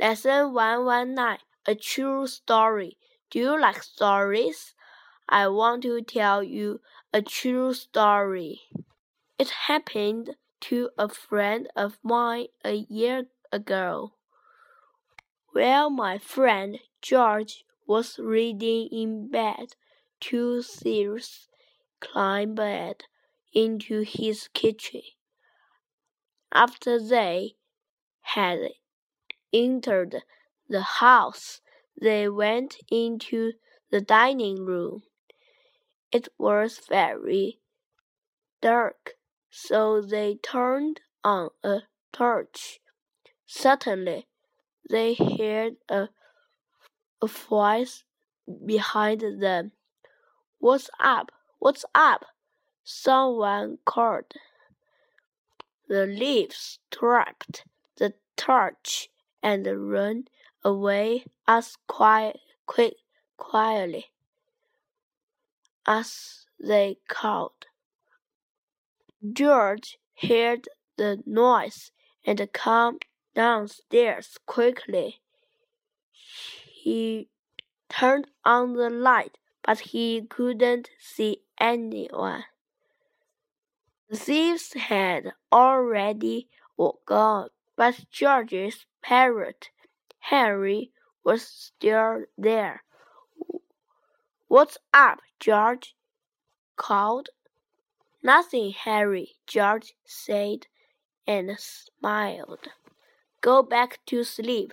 Lesson 119 A True Story. Do you like stories? I want to tell you a true story. It happened to a friend of mine a year ago. While my friend George was reading in bed, two thieves climbed into his kitchen. After they had entered the house, they went into the dining room. It was very dark, so they turned on a torch. Suddenly, they heard a, a voice behind them. What's up? What's up? Someone called. The leaves trapped the torch and ran away as quiet, quick, quietly as they could. George heard the noise and came downstairs quickly. He turned on the light, but he couldn't see anyone. The thieves had already gone, but George's parrot, Henry, was still there. What's up, George? called. Nothing, Harry, George said and smiled. Go back to sleep.